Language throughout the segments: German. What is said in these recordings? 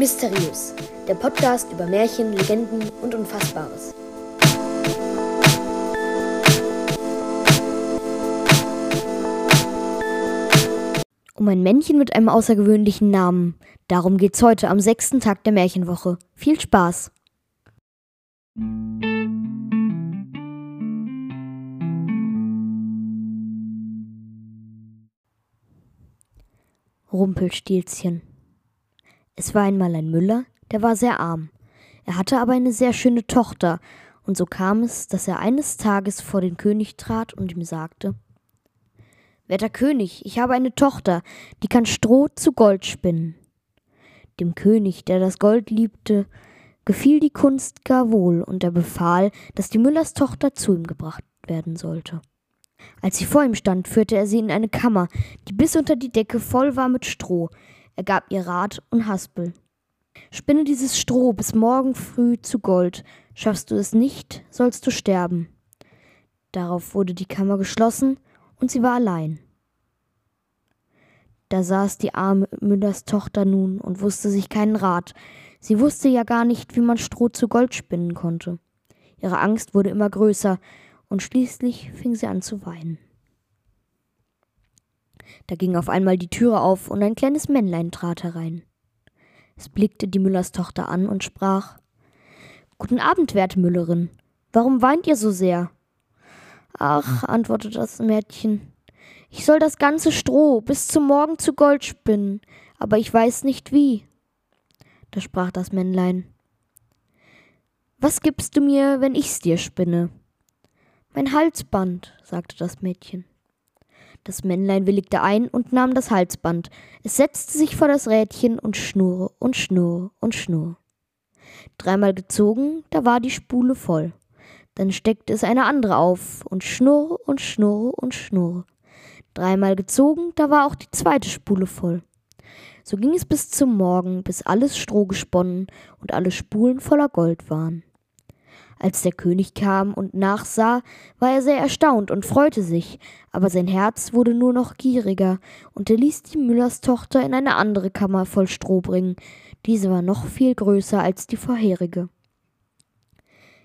Mysteriös, der Podcast über Märchen, Legenden und Unfassbares. Um ein Männchen mit einem außergewöhnlichen Namen. Darum geht's heute am sechsten Tag der Märchenwoche. Viel Spaß! Rumpelstilzchen. Es war einmal ein Müller, der war sehr arm. Er hatte aber eine sehr schöne Tochter, und so kam es, dass er eines Tages vor den König trat und ihm sagte Werter König, ich habe eine Tochter, die kann Stroh zu Gold spinnen. Dem König, der das Gold liebte, gefiel die Kunst gar wohl, und er befahl, dass die Müllers Tochter zu ihm gebracht werden sollte. Als sie vor ihm stand, führte er sie in eine Kammer, die bis unter die Decke voll war mit Stroh. Er gab ihr Rat und Haspel. Spinne dieses Stroh bis morgen früh zu Gold. Schaffst du es nicht, sollst du sterben. Darauf wurde die Kammer geschlossen und sie war allein. Da saß die arme Müllers Tochter nun und wusste sich keinen Rat. Sie wusste ja gar nicht, wie man Stroh zu Gold spinnen konnte. Ihre Angst wurde immer größer, und schließlich fing sie an zu weinen. Da ging auf einmal die Türe auf und ein kleines Männlein trat herein. Es blickte die Müllers Tochter an und sprach Guten Abend, werte Müllerin. Warum weint ihr so sehr? Ach, antwortete das Mädchen, ich soll das ganze Stroh bis zum Morgen zu Gold spinnen, aber ich weiß nicht wie. Da sprach das Männlein Was gibst du mir, wenn ich's dir spinne? Mein Halsband, sagte das Mädchen. Das Männlein willigte ein und nahm das Halsband. Es setzte sich vor das Rädchen und schnurre und schnurre und schnurre. Dreimal gezogen, da war die Spule voll. Dann steckte es eine andere auf und schnurre und schnurre und schnurre. Dreimal gezogen, da war auch die zweite Spule voll. So ging es bis zum Morgen, bis alles Stroh gesponnen und alle Spulen voller Gold waren. Als der König kam und nachsah, war er sehr erstaunt und freute sich, aber sein Herz wurde nur noch gieriger, und er ließ die Müllerstochter in eine andere Kammer voll Stroh bringen, diese war noch viel größer als die vorherige.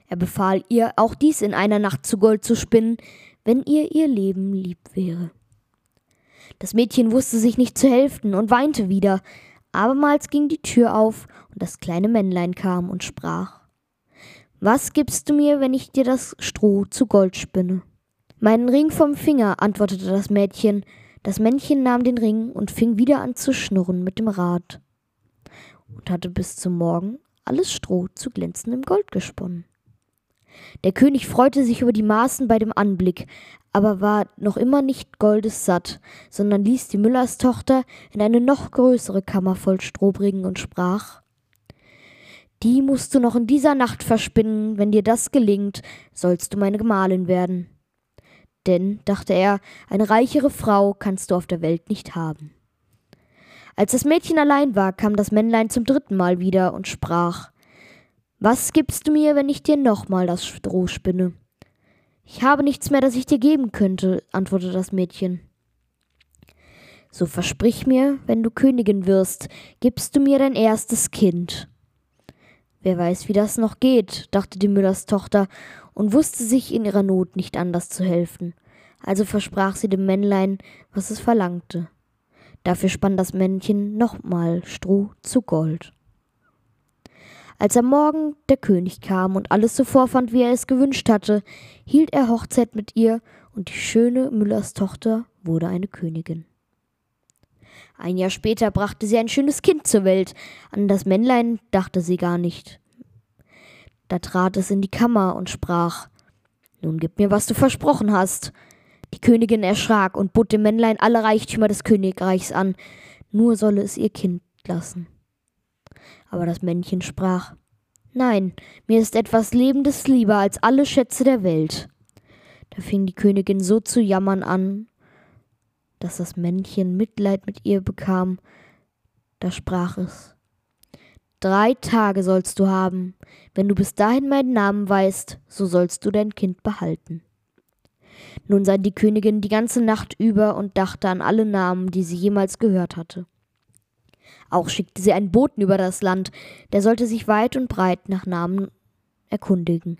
Er befahl ihr, auch dies in einer Nacht zu Gold zu spinnen, wenn ihr ihr Leben lieb wäre. Das Mädchen wusste sich nicht zu helfen und weinte wieder. Abermals ging die Tür auf, und das kleine Männlein kam und sprach was gibst du mir, wenn ich dir das Stroh zu Gold spinne? Meinen Ring vom Finger, antwortete das Mädchen. Das Männchen nahm den Ring und fing wieder an zu schnurren mit dem Rad und hatte bis zum Morgen alles Stroh zu glänzendem Gold gesponnen. Der König freute sich über die Maßen bei dem Anblick, aber war noch immer nicht goldes satt, sondern ließ die Müllerstochter in eine noch größere Kammer voll Stroh bringen und sprach die musst du noch in dieser Nacht verspinnen, wenn dir das gelingt, sollst du meine Gemahlin werden. Denn, dachte er, eine reichere Frau kannst du auf der Welt nicht haben. Als das Mädchen allein war, kam das Männlein zum dritten Mal wieder und sprach Was gibst du mir, wenn ich dir nochmal das Stroh spinne? Ich habe nichts mehr, das ich dir geben könnte, antwortete das Mädchen. So versprich mir, wenn du Königin wirst, gibst du mir dein erstes Kind. Wer weiß, wie das noch geht, dachte die Müllers Tochter und wusste sich in ihrer Not nicht anders zu helfen. Also versprach sie dem Männlein, was es verlangte. Dafür spann das Männchen nochmal Stroh zu Gold. Als am Morgen der König kam und alles so vorfand, wie er es gewünscht hatte, hielt er Hochzeit mit ihr, und die schöne Müllers Tochter wurde eine Königin. Ein Jahr später brachte sie ein schönes Kind zur Welt. An das Männlein dachte sie gar nicht. Da trat es in die Kammer und sprach Nun gib mir, was du versprochen hast. Die Königin erschrak und bot dem Männlein alle Reichtümer des Königreichs an, nur solle es ihr Kind lassen. Aber das Männchen sprach Nein, mir ist etwas Lebendes lieber als alle Schätze der Welt. Da fing die Königin so zu jammern an dass das Männchen Mitleid mit ihr bekam, da sprach es Drei Tage sollst du haben, wenn du bis dahin meinen Namen weißt, so sollst du dein Kind behalten. Nun sah die Königin die ganze Nacht über und dachte an alle Namen, die sie jemals gehört hatte. Auch schickte sie einen Boten über das Land, der sollte sich weit und breit nach Namen erkundigen.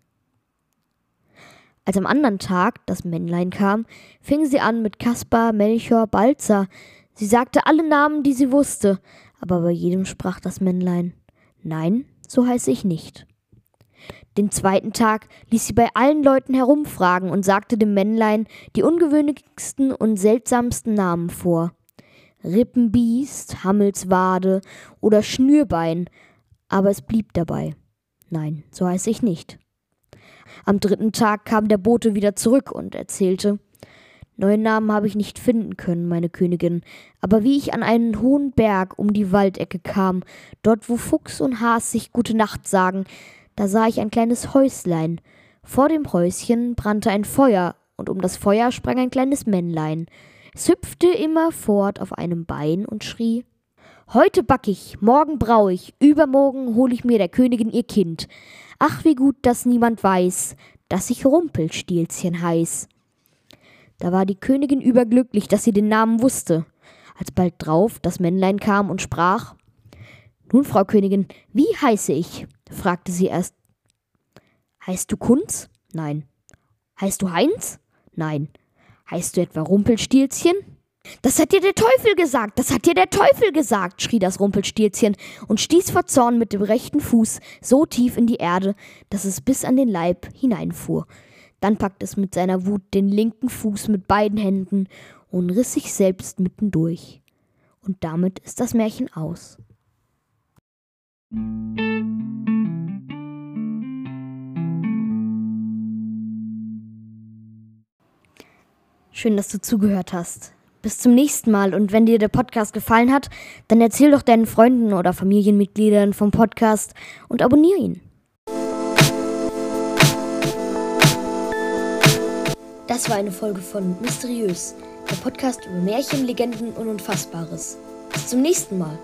Als am anderen Tag das Männlein kam, fing sie an mit Kaspar, Melchior, Balzer. Sie sagte alle Namen, die sie wusste, aber bei jedem sprach das Männlein Nein, so heiße ich nicht. Den zweiten Tag ließ sie bei allen Leuten herumfragen und sagte dem Männlein die ungewöhnlichsten und seltsamsten Namen vor. Rippenbiest, Hammelswade oder Schnürbein, aber es blieb dabei. Nein, so heiße ich nicht. Am dritten Tag kam der Bote wieder zurück und erzählte Neuen Namen habe ich nicht finden können, meine Königin, aber wie ich an einen hohen Berg um die Waldecke kam, dort wo Fuchs und Has sich gute Nacht sagen, da sah ich ein kleines Häuslein. Vor dem Häuschen brannte ein Feuer, und um das Feuer sprang ein kleines Männlein. Es hüpfte immerfort auf einem Bein und schrie Heute back ich, morgen brau ich, übermorgen hol ich mir der Königin ihr Kind. Ach, wie gut, dass niemand weiß, dass ich Rumpelstilzchen heiß. Da war die Königin überglücklich, dass sie den Namen wusste. Als bald drauf das Männlein kam und sprach Nun, Frau Königin, wie heiße ich? fragte sie erst. Heißt du Kunz? Nein. Heißt du Heinz? Nein. Heißt du etwa Rumpelstilzchen? Das hat dir der Teufel gesagt, das hat dir der Teufel gesagt, schrie das Rumpelstilzchen und stieß vor Zorn mit dem rechten Fuß so tief in die Erde, dass es bis an den Leib hineinfuhr. Dann packte es mit seiner Wut den linken Fuß mit beiden Händen und riss sich selbst mittendurch. Und damit ist das Märchen aus. Schön, dass du zugehört hast. Bis zum nächsten Mal und wenn dir der Podcast gefallen hat, dann erzähl doch deinen Freunden oder Familienmitgliedern vom Podcast und abonniere ihn. Das war eine Folge von Mysteriös, der Podcast über Märchen, Legenden und Unfassbares. Bis zum nächsten Mal.